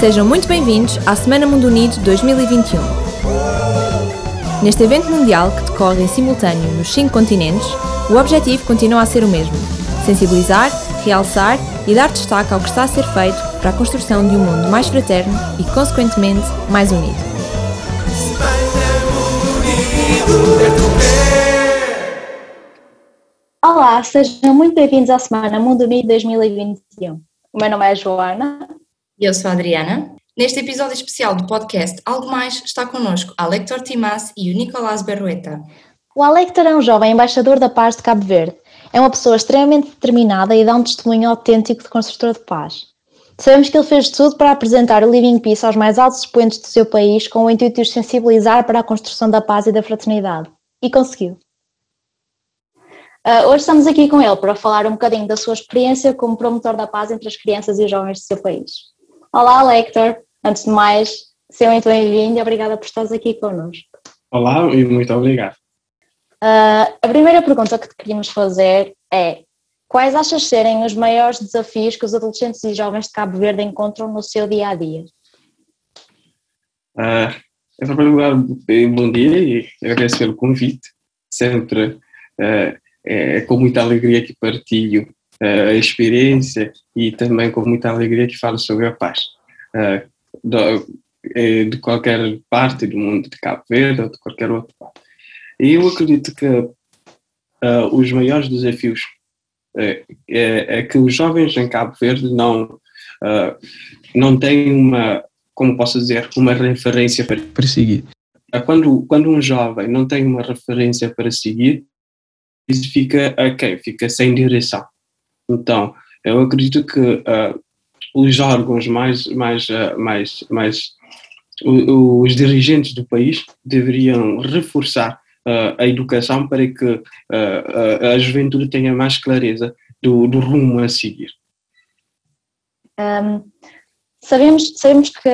Sejam muito bem-vindos à Semana Mundo Unido 2021. Neste evento mundial que decorre em simultâneo nos cinco continentes, o objetivo continua a ser o mesmo: sensibilizar, realçar e dar destaque ao que está a ser feito para a construção de um mundo mais fraterno e, consequentemente, mais unido. Olá, sejam muito bem-vindos à Semana Mundo Unido 2021. O meu nome é Joana. E eu sou a Adriana. Neste episódio especial do podcast Algo Mais está connosco a Lector Timas e o Nicolás Berrueta. O Alector é um jovem embaixador da paz de Cabo Verde. É uma pessoa extremamente determinada e dá um testemunho autêntico de construtor de paz. Sabemos que ele fez tudo para apresentar o Living Peace aos mais altos expoentes do seu país com o intuito de os sensibilizar para a construção da paz e da fraternidade. E conseguiu. Uh, hoje estamos aqui com ele para falar um bocadinho da sua experiência como promotor da paz entre as crianças e os jovens do seu país. Olá, Lector. Antes de mais, seja muito bem-vindo e obrigada por estares aqui connosco. Olá e muito obrigado. Uh, a primeira pergunta que te queríamos fazer é: quais achas serem os maiores desafios que os adolescentes e jovens de Cabo Verde encontram no seu dia a dia? Uh, em primeiro lugar, bom dia e agradeço pelo convite. Sempre uh, é com muita alegria que partilho uh, a experiência e também com muita alegria que falo sobre a paz. Uh, de qualquer parte do mundo de Cabo Verde ou de qualquer outra parte. E eu acredito que uh, os maiores desafios é, é, é, que os jovens em Cabo Verde não, uh, não têm uma, como posso dizer, uma referência para, para seguir. Quando, quando um jovem não tem uma referência para seguir, isso fica ok, fica sem direção. Então, eu acredito que uh, os órgãos mais, mais, uh, mais, mais os dirigentes do país deveriam reforçar uh, a educação para que a juventude tenha mais clareza do, do rumo a seguir. Um, sabemos, sabemos que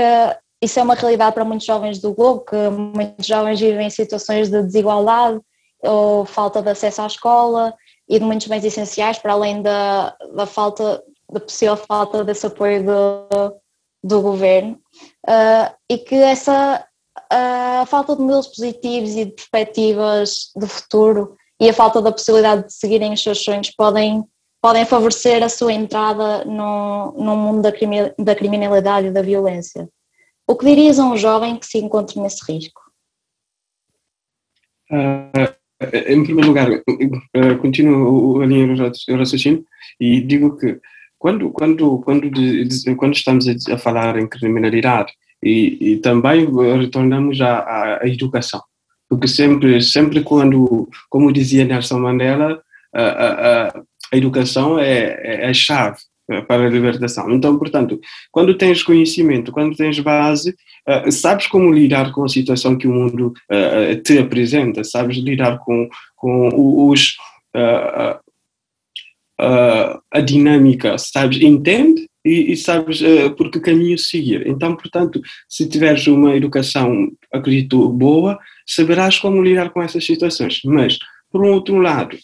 isso é uma realidade para muitos jovens do globo, que muitos jovens vivem em situações de desigualdade ou falta de acesso à escola e de muitos bens essenciais, para além da, da falta, da possível falta desse apoio do, do governo, uh, e que essa a falta de modelos positivos e de perspectivas de futuro e a falta da possibilidade de seguirem os seus sonhos podem, podem favorecer a sua entrada no, no mundo da, crime, da criminalidade e da violência. O que dirias a um jovem que se encontre nesse risco? Uh, em primeiro lugar, uh, continuo a linha do raciocínio e digo que quando, quando, quando, quando estamos a falar em criminalidade e, e também retornamos à, à, educação, porque sempre, sempre quando, como dizia Nelson Mandela, a, a, a educação é, é a chave para a libertação. Então, portanto, quando tens conhecimento, quando tens base, uh, sabes como lidar com a situação que o mundo uh, te apresenta, sabes lidar com, com os, uh, a dinâmica, sabes, entende e, e sabes por que caminho seguir. Então, portanto, se tiveres uma educação, acredito, boa, saberás como lidar com essas situações. Mas, por um outro lado,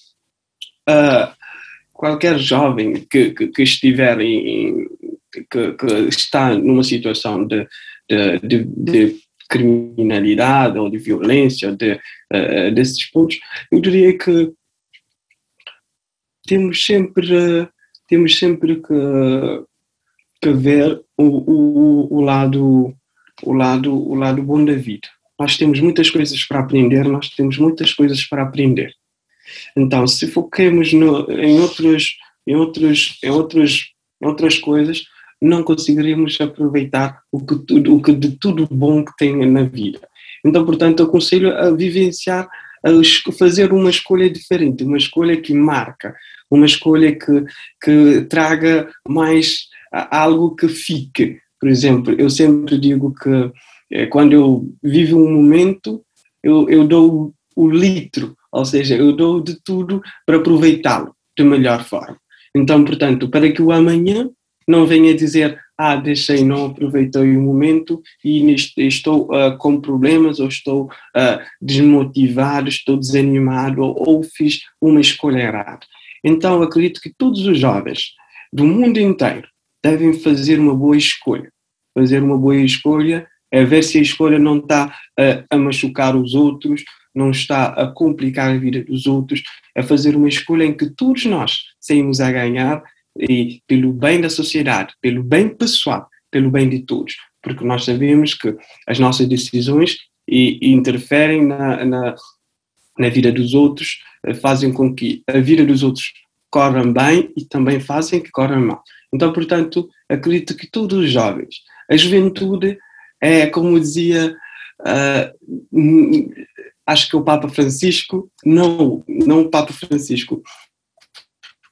qualquer jovem que, que, que estiver em, que, que, está numa situação de, de, de, de, criminalidade ou de violência, de, uh, desses pontos, eu diria que temos sempre, temos sempre que, que ver o, o, o, lado, o, lado, o lado bom da vida. Nós temos muitas coisas para aprender, nós temos muitas coisas para aprender. Então, se foquemos no, em, outros, em, outros, em, outros, em outras coisas, não conseguiríamos aproveitar o que, tudo, o que de tudo bom que tem na vida. Então, portanto, aconselho a vivenciar, a fazer uma escolha diferente, uma escolha que marca, uma escolha que, que traga mais algo que fique. Por exemplo, eu sempre digo que eh, quando eu vivo um momento, eu, eu dou o litro ou seja, eu dou de tudo para aproveitá-lo de melhor forma. Então, portanto, para que o amanhã não venha dizer, ah, deixei, não aproveitei o momento e estou uh, com problemas ou estou uh, desmotivado, estou desanimado ou, ou fiz uma escolha errada. Então, acredito que todos os jovens do mundo inteiro devem fazer uma boa escolha. fazer uma boa escolha, é ver se a escolha não está a, a machucar os outros, não está a complicar a vida dos outros, é fazer uma escolha em que todos nós saímos a ganhar e pelo bem da sociedade, pelo bem pessoal, pelo bem de todos, porque nós sabemos que as nossas decisões interferem na, na, na, vida dos outros, eh, fazem com que a vida dos outros corra bem e também fazem que corra mal. Então, portanto, acredito que todos os jovens, a juventude é, como dizia, uh, acho que o Papa Francisco, não, não o Papa Francisco,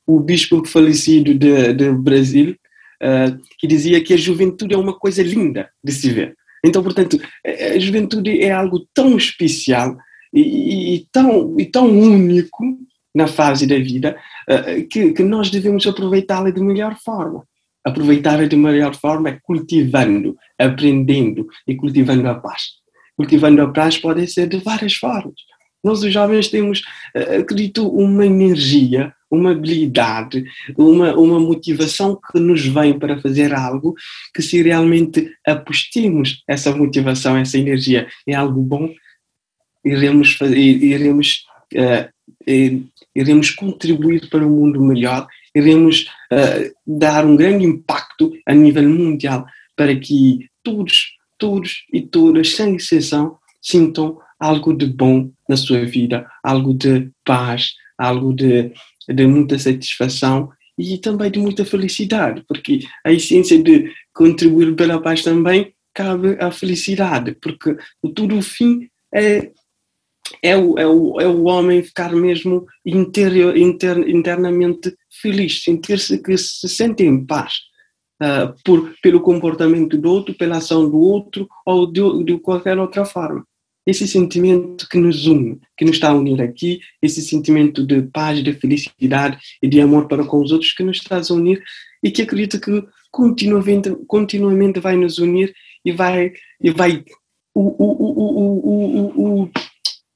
o bispo falecido de, de Brasil, uh, que dizia que a juventude é uma coisa linda de se ver. Então, portanto, a juventude é algo tão especial e, e tão, e tão único na fase da vida uh, que, que nós devemos aproveitá-la de melhor forma. Aproveitar-a de melhor forma é cultivando, aprendendo e cultivando a paz. Cultivando a paz pode ser de várias formas. Nós, os jovens, temos, uh, acredito, uma energia uma habilidade, uma, uma motivação que nos vem para fazer algo que se realmente apostemos essa motivação, essa energia em algo bom, iremos, iremos, uh, iremos contribuir para um mundo melhor, iremos uh, dar um grande impacto a nível mundial para que todos, todos e todas, sem exceção, sintam algo de bom na sua vida, algo de paz, algo de de muita satisfação e também de muita felicidade, porque a essência de contribuir pela paz também cabe à felicidade, porque tudo o fim é, é, o, é, o, é o homem ficar mesmo interior, inter, internamente feliz, sentir-se que se sente em paz. Uh, por, pelo comportamento do outro, pela ação do outro ou de, de qualquer outra forma. Esse sentimento que nos une, que nos está a unir aqui, esse sentimento de paz, de felicidade e de amor para com os outros que nos está a unir e que acredito que continuamente, continuamente vai nos unir e vai, e vai o, o, o,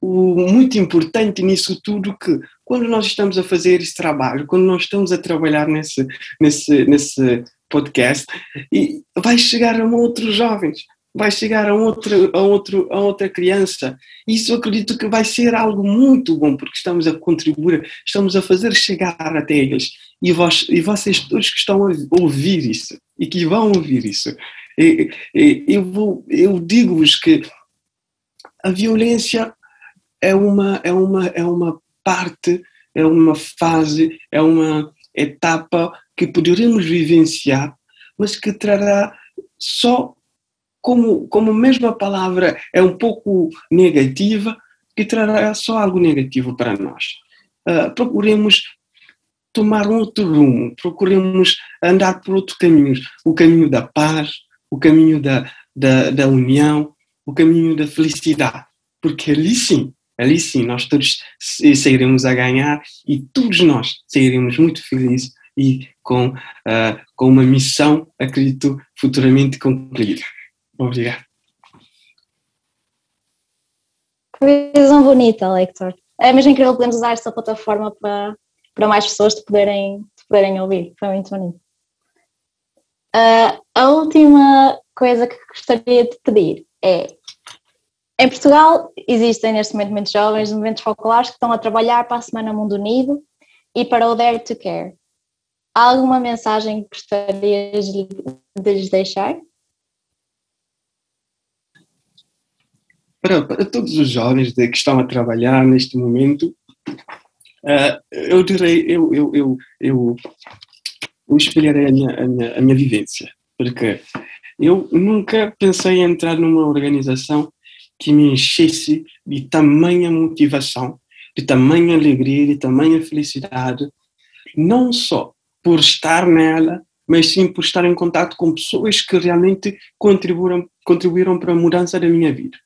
o, muito importante nisso tudo que quando nós estamos a fazer esse trabalho, quando nós estamos a trabalhar nesse, nesse, nesse podcast, e vai chegar a outros jovens, vai chegar a, outro, a, outro, a outra criança. Isso eu acredito que vai ser algo muito bom, porque estamos a contribuir, estamos a fazer chegar até eles. E, vós, e vocês todos que estão a ouvir isso e que vão ouvir isso, e, e, eu, vou, eu digo-vos que a violência é uma, é, uma, é uma parte, é uma fase, é uma etapa que poderemos vivenciar, mas que trará só como, como mesmo a palavra é um pouco negativa, que trará só algo negativo para nós. Uh, procuremos tomar outro rumo, procuremos andar por outro caminho, o caminho da paz, o caminho da, da, da união, o caminho da felicidade, porque ali sim, ali sim nós todos sairemos a ganhar e todos nós sairemos muito felizes e com, uh, com uma missão, acredito, futuramente concluída. Obrigado. Que visão bonita, Lector. É mesmo incrível podermos usar esta plataforma para, para mais pessoas te poderem, te poderem ouvir. Foi muito bonito. Uh, a última coisa que gostaria de pedir é: em Portugal existem neste momento muitos jovens de movimentos focolares que estão a trabalhar para a Semana Mundo Unido e para o Dare to Care. Há alguma mensagem que gostarias de lhes deixar? para, para todos os jovens que estão a trabalhar neste momento, uh, eu direi, eu, eu, eu, eu, eu espelharei a minha, a, minha, a minha vivência, porque eu nunca pensei em entrar numa organização que me enchesse de tamanha motivação, de tamanha alegria, de tamanha felicidade, não só por estar nela, mas sim por estar em contato com pessoas que realmente contribuíram, contribuíram para a mudança da minha vida.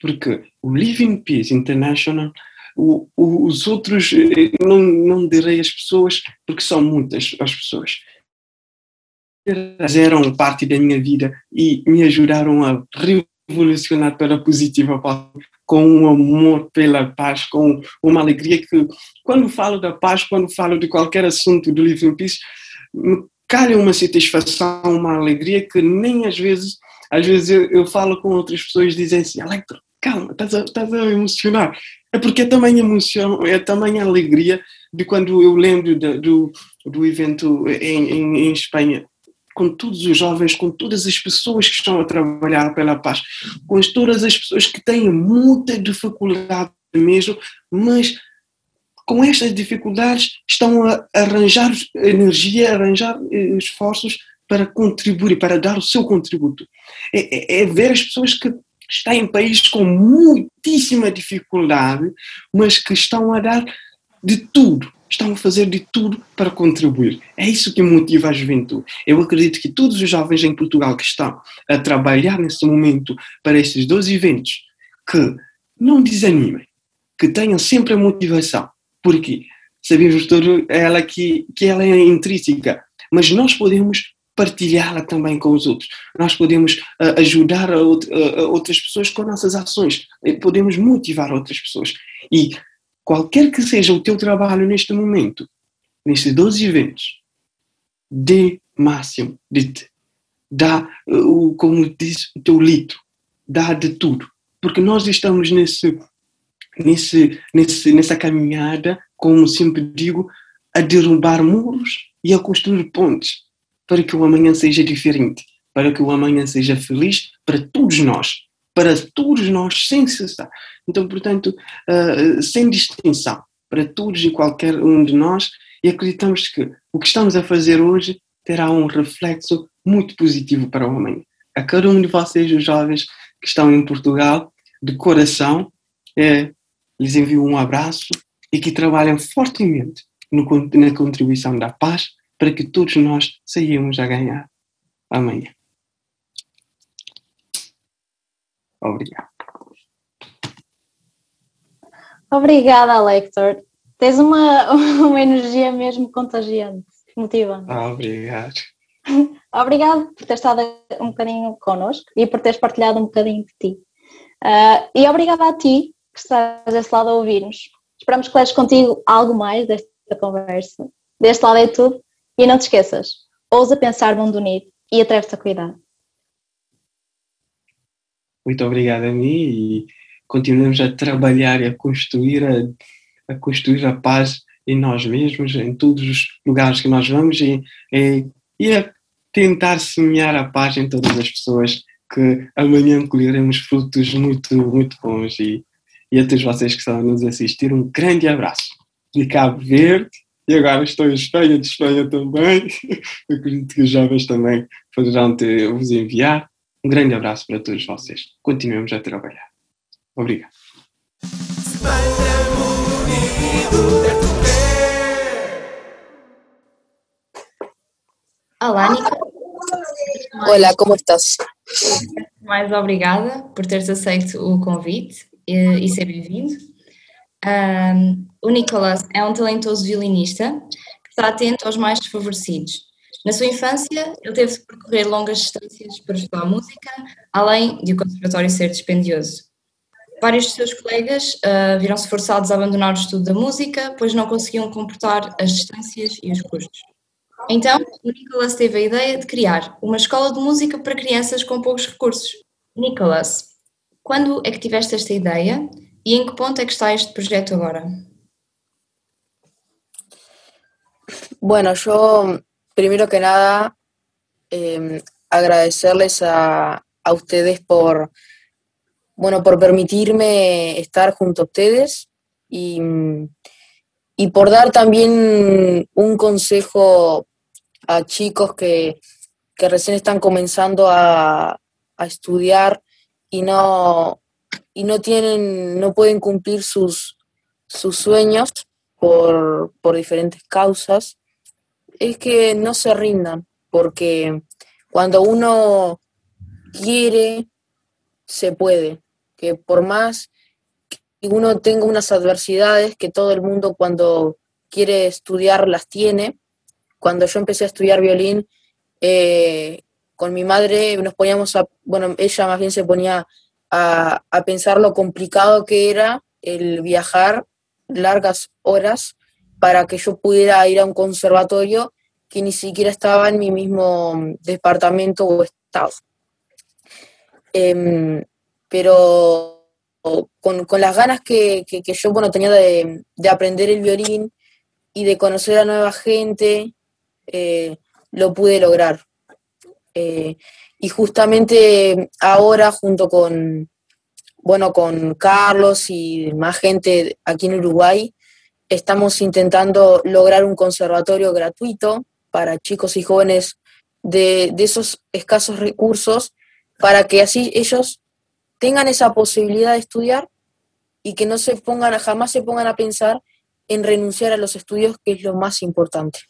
Porque o Living Peace International, o, o, os outros, eh, não, não direi as pessoas, porque são muitas as pessoas, fizeram parte da minha vida e me ajudaram a revolucionar para positiva com um amor pela paz, com uma alegria que, quando falo da paz, quando falo de qualquer assunto do Living Peace, me calha uma satisfação, uma alegria que nem às vezes, às vezes eu, eu falo com outras pessoas dizem assim, Alector, calma, estás a, estás a emocionar. É porque é também emoção, é também alegria de quando eu lembro de, do, do evento em, em, em Espanha, com todos os jovens, com todas as pessoas que estão a trabalhar pela paz, com todas as pessoas que têm muita dificuldade mesmo, mas com estas dificuldades estão a arranjar energia, a arranjar eh, esforços para contribuir, para dar o seu contributo. É, é, é ver as pessoas que estão em países com muitíssima dificuldade, mas que estão a dar de tudo, estão a fazer de tudo para contribuir. É isso que motiva a juventude. Eu acredito que todos os jovens em Portugal que estão a trabalhar nesse momento para esses dois eventos, que não desanimem, que tenham sempre a motivação, porque sabemos todo ela que, que ela é intrínseca, mas nós podemos partilhá-la também com os outros. Nós podemos uh, ajudar a, out a, outras pessoas com nossas ações, podemos motivar outras pessoas. E qualquer que seja o teu trabalho neste momento, nestes 12 eventos, dê máximo de te. Dá, uh, como diz, o teu litro. Dá de tudo. Porque nós estamos nesse nesse, nesse, nessa caminhada, como sempre digo, a derrubar muros e a construir pontes para que o amanhã seja diferente, para que o amanhã seja feliz para todos nós, para todos nós sem cessar. Então, portanto, uh, sem distinção, para todos e qualquer um de nós, e acreditamos que o que estamos a fazer hoje terá um reflexo muito positivo para o amanhã. A cada um de vocês, os jovens que estão em Portugal, de coração, é, lhes envio um abraço e que trabalhem fortemente no, na contribuição da paz para que todos nós saímos a ganhar amanhã. Obrigado. Obrigada, Lector. Tens uma, uma energia mesmo contagiante, motivante. Ah, obrigado. Obrigado por ter estado um bocadinho connosco e por teres partilhado um bocadinho de ti. Uh, e obrigada a ti que estás desse lado a ouvir-nos. Esperamos que leves contigo algo mais desta conversa. Deste lado é tudo. E não te esqueças, ousa pensar mundo unido e atreve-te a cuidar. Muito obrigado a mim e continuamos a trabalhar e a construir a, a construir a paz em nós mesmos, em todos os lugares que nós vamos e, e, e a tentar semear a paz em todas as pessoas que amanhã colheremos frutos muito, muito bons e e a todos vocês que estão a nos assistir, um grande abraço de Cabo Verde e agora estou em Espanha, de Espanha também. acredito que os jovens também poderão te, vos enviar. Um grande abraço para todos vocês. Continuemos a trabalhar. Obrigado. Olá, Nica. Olá, como estás? Mais obrigada por teres aceito o convite e, ser bem-vindo. Um, o Nicolas é um talentoso violinista que está atento aos mais desfavorecidos. Na sua infância, ele teve de percorrer longas distâncias para estudar música, além de o conservatório ser dispendioso. Vários de seus colegas uh, viram-se forçados a abandonar o estudo da música, pois não conseguiam comportar as distâncias e os custos. Então, o Nicolas teve a ideia de criar uma escola de música para crianças com poucos recursos. Nicolas, quando é que tiveste esta ideia e em que ponto é que está este projeto ahora? Bueno, yo primero que nada eh, agradecerles a, a, ustedes por, bueno, por permitirme estar junto a ustedes y, y por dar también un consejo a chicos que, que recién están comenzando a, a estudiar y no, y no tienen, no pueden cumplir sus, sus sueños por, por diferentes causas, es que no se rindan, porque cuando uno quiere, se puede, que por más que uno tenga unas adversidades, que todo el mundo cuando quiere estudiar las tiene, cuando yo empecé a estudiar violín, eh, con mi madre nos poníamos a, bueno, ella más bien se ponía a, pensar lo complicado que era el viajar largas horas para que yo pudiera ir a un conservatorio que ni siquiera estaba en mi mismo departamento o estado. Em, pero con, con, las ganas que, que, yo bueno, tenía de, de, aprender el violín y de conocer a nueva gente, eh, lo pude lograr. Eh, y justamente ahora, junto con, bueno, con Carlos y más gente aquí en Uruguay, estamos intentando lograr un conservatorio gratuito para chicos y jóvenes de, esos escasos recursos, para que así ellos tengan esa posibilidad de estudiar y que no se pongan, jamás se pongan a pensar en renunciar a los estudios, que es lo más importante.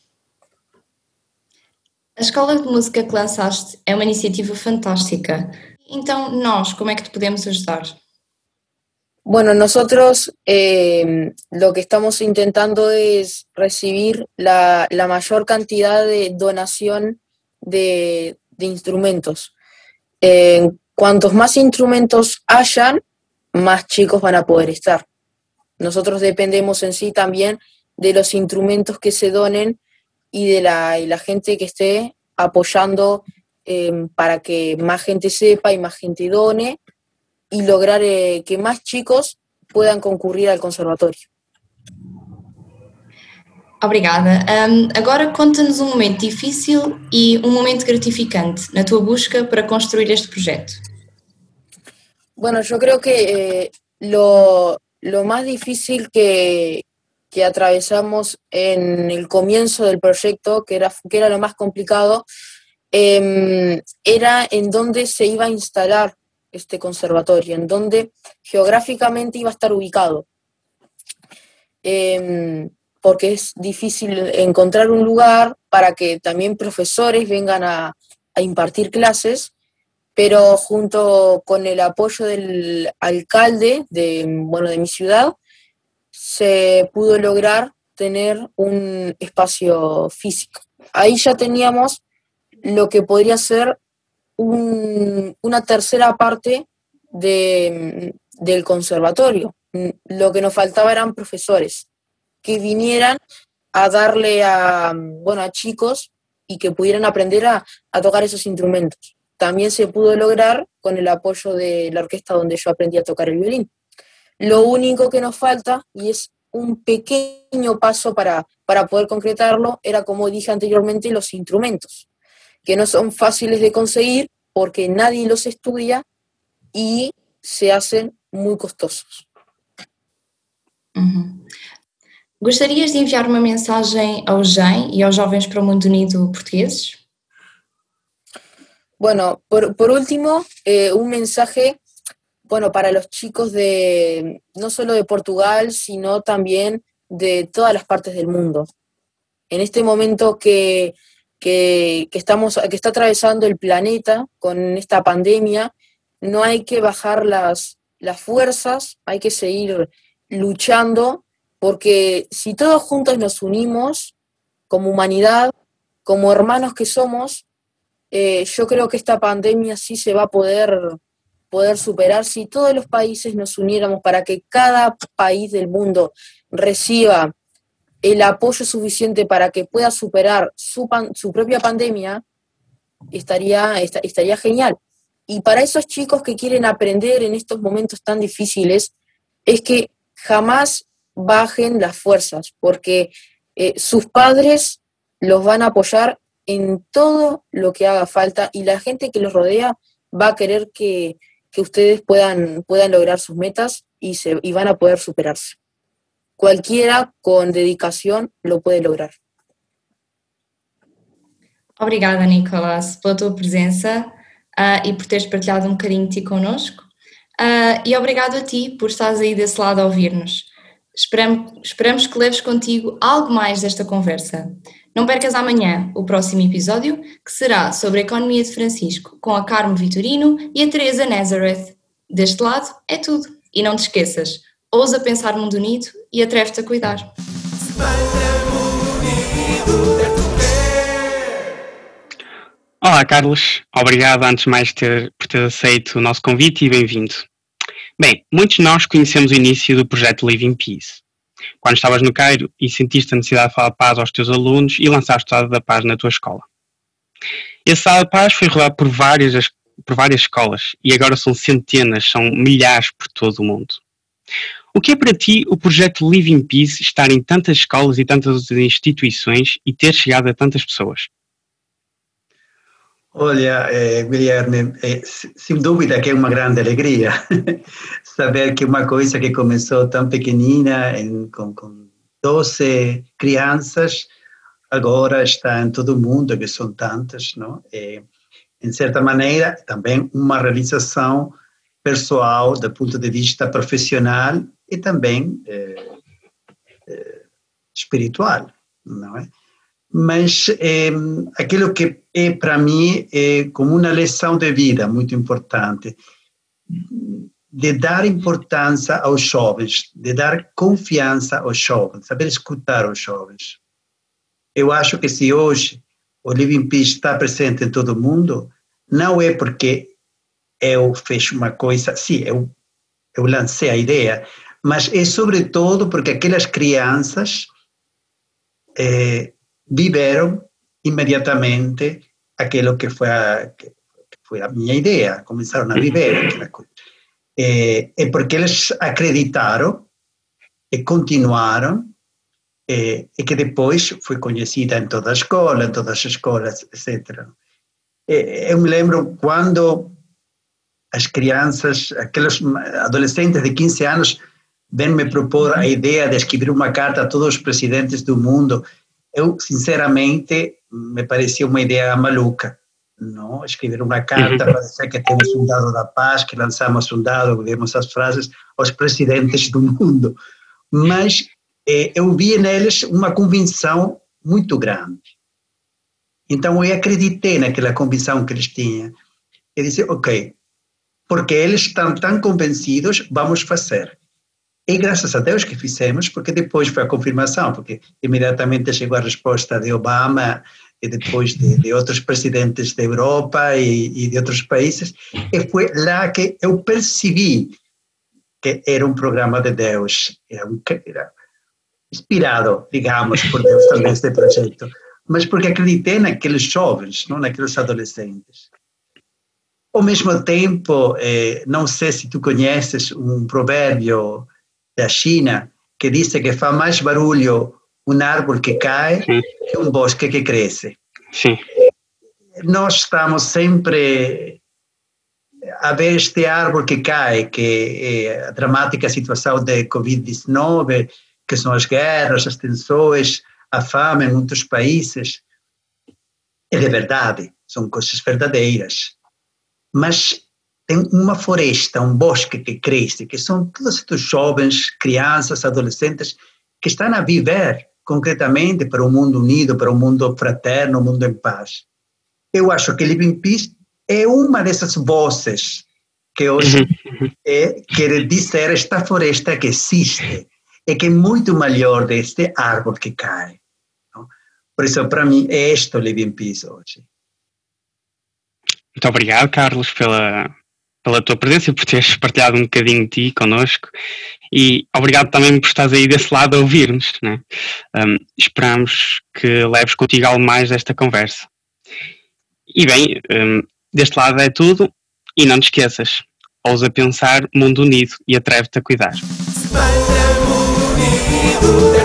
A Escola de Música que lançaste é uma iniciativa fantástica. Então, nós, como é que te podemos ajudar? Bueno, nosotros eh, lo que estamos intentando es recibir la, la mayor cantidad de donación de, de instrumentos. Cuantos más instrumentos hayan, más chicos van a poder estar. Nosotros dependemos en sí también de los instrumentos que se donen y de la, y la gente que esté apoyando eh, para que más gente sepa y más gente done y lograr eh, que más chicos puedan concurrir al conservatorio. Obrigada. Um, agora conta-nos um momento difícil e um momento gratificante na tua busca para construir este projeto. Bueno, yo creo que eh, lo, lo, más difícil que, que, atravesamos en el comienzo del proyecto, que era, que era lo más complicado, eh, era en dónde se iba a instalar este conservatorio, en dónde geográficamente iba a estar ubicado. Eh, porque es difícil encontrar un lugar para que también profesores vengan a, a impartir clases pero junto con el apoyo del alcalde de, bueno, de mi ciudad, se pudo lograr tener un espacio físico. Ahí ya teníamos lo que podría ser un, una tercera parte de, del conservatorio. Lo que nos faltaba eran profesores que vinieran a darle a, bueno, a chicos y que pudieran aprender a, a tocar esos instrumentos también se pudo lograr con el apoyo de la orquesta donde yo aprendí a tocar el violín. Lo único que nos falta, y es un pequeño paso para, para poder concretarlo, era, como dije anteriormente, los instrumentos, que no son fáciles de conseguir porque nadie los estudia y se hacen muy costosos. Uhum. Gostarias de enviar uma mensagem ao GEM e aos Jovens para o Mundo Unido portugueses? Bueno, por, por último, eh, un mensaje, bueno, para los chicos de, no solo de Portugal, sino también de todas las partes del mundo. En este momento que, que, estamos, que está atravesando el planeta con esta pandemia, no hay que bajar las, las fuerzas, hay que seguir luchando, porque si todos juntos nos unimos como humanidad, como hermanos que somos, eh, yo creo que esta pandemia sí se va a poder, poder superar si todos los países nos uniéramos para que cada país del mundo reciba el apoyo suficiente para que pueda superar su, pan, su propia pandemia, estaría, estaría genial. Y para esos chicos que quieren aprender en estos momentos tan difíciles, es que jamás bajen las fuerzas, porque eh, sus padres los van a apoyar en todo lo que haga falta y la gente que los rodea va a querer que, que ustedes puedan, puedan lograr sus metas y, se, y van a poder superarse. Cualquiera con dedicación lo puede lograr. Obrigada, Nicolas, pela tua presença uh, e por teres partilhado um bocadinho de ti connosco. Uh, e obrigado a ti por estares aí desse lado a ouvir-nos. Esperamos, esperamos que leves contigo algo mais desta conversa. Não percas amanhã o próximo episódio, que será sobre a economia de Francisco, com a Carmo Vitorino e a Teresa Nazareth. Deste lado é tudo. E não te esqueças, ousa pensar mundo unido e atreve-te a cuidar. Olá, Carlos. Obrigado, antes de mais, ter, por ter aceito o nosso convite e bem-vindo. Bem, muitos de nós conhecemos o início do projeto Living Peace. quando estavas no Cairo e sentiste a necessidade de falar paz aos teus alunos e lançaste o Estado da Paz na tua escola. Esse Estado da Paz foi rodado por várias, por várias escolas e agora são centenas, são milhares por todo o mundo. O que é para ti o projeto Living Peace estar em tantas escolas e tantas instituições e ter chegado a tantas pessoas? Olha, eh, Guilherme, eh, sem dúvida que é uma grande alegria saber que uma coisa que começou tão pequenina, em, com, com 12 crianças, agora está em todo o mundo, que são tantas, não? Em certa maneira, também uma realização pessoal, do ponto de vista profissional e também eh, eh, espiritual, não é? Mas eh, aquilo que é para mim é como uma lição de vida muito importante, de dar importância aos jovens, de dar confiança aos jovens, saber escutar os jovens. Eu acho que se hoje o Living Peace está presente em todo o mundo, não é porque eu fiz uma coisa, sim, eu, eu lancei a ideia, mas é sobretudo porque aquelas crianças eh, viveram imediatamente aquilo que foi a, que foi a minha ideia, começaram a viver aquela coisa. É, é porque eles acreditaram e continuaram e, e, que depois foi conhecida em toda a escola, em todas as escolas, etc. E, eu me lembro quando as crianças, aqueles adolescentes de 15 anos, vêm me propor a ideia de escrever uma carta a todos os presidentes do mundo. Eu, sinceramente, me parecia uma ideia maluca. Não? Escrever uma carta para dizer que temos um dado da paz, que lançamos um dado, vemos as frases aos presidentes do mundo. Mas eh, eu vi neles uma convicção muito grande. Então eu acreditei naquela convicção que eles tinham. E disse, ok, porque eles estão tão convencidos, vamos fazer. E graças a Deus que fizemos, porque depois foi a confirmação, porque imediatamente chegou a resposta de Obama e depois de, de outros presidentes da Europa e, e, de outros países, e foi lá que eu percebi que era um programa de Deus, era, um, era inspirado, digamos, por Deus também este projeto, mas porque acreditei naqueles jovens, não naqueles adolescentes. Ao mesmo tempo, eh, não sei se tu conheces um provérbio da China que diz que faz mais barulho um árvore que cai Sim. que um bosque que cresce. Sim. Nós estamos sempre a ver este árvore que cai, que é a dramática situação de Covid-19, que são as guerras, as tensões, a fome em muitos países. É de verdade, são coisas verdadeiras. Mas tem uma floresta, um bosque que cresce, que são todos estes jovens, crianças, adolescentes que estão a viver concretamente para um mundo unido, para um mundo fraterno, um mundo em paz. Eu acho que Living Peace é uma dessas vozes que hoje uhum. é, quer dizer esta floresta que existe e que é muito melhor deste árvore que cai. Não? Por isso, para mim, é este o Living Peace hoje. Muito obrigado, Carlos, pela, pela tua presença por teres partilhado um bocadinho de ti connosco e obrigado também por estares aí desse lado a ouvir-nos. Né? Um, esperamos que leves contigo algo mais desta conversa. E bem, um, deste lado é tudo e não te esqueças, ousa pensar mundo unido e atreve-te a cuidar. Unido,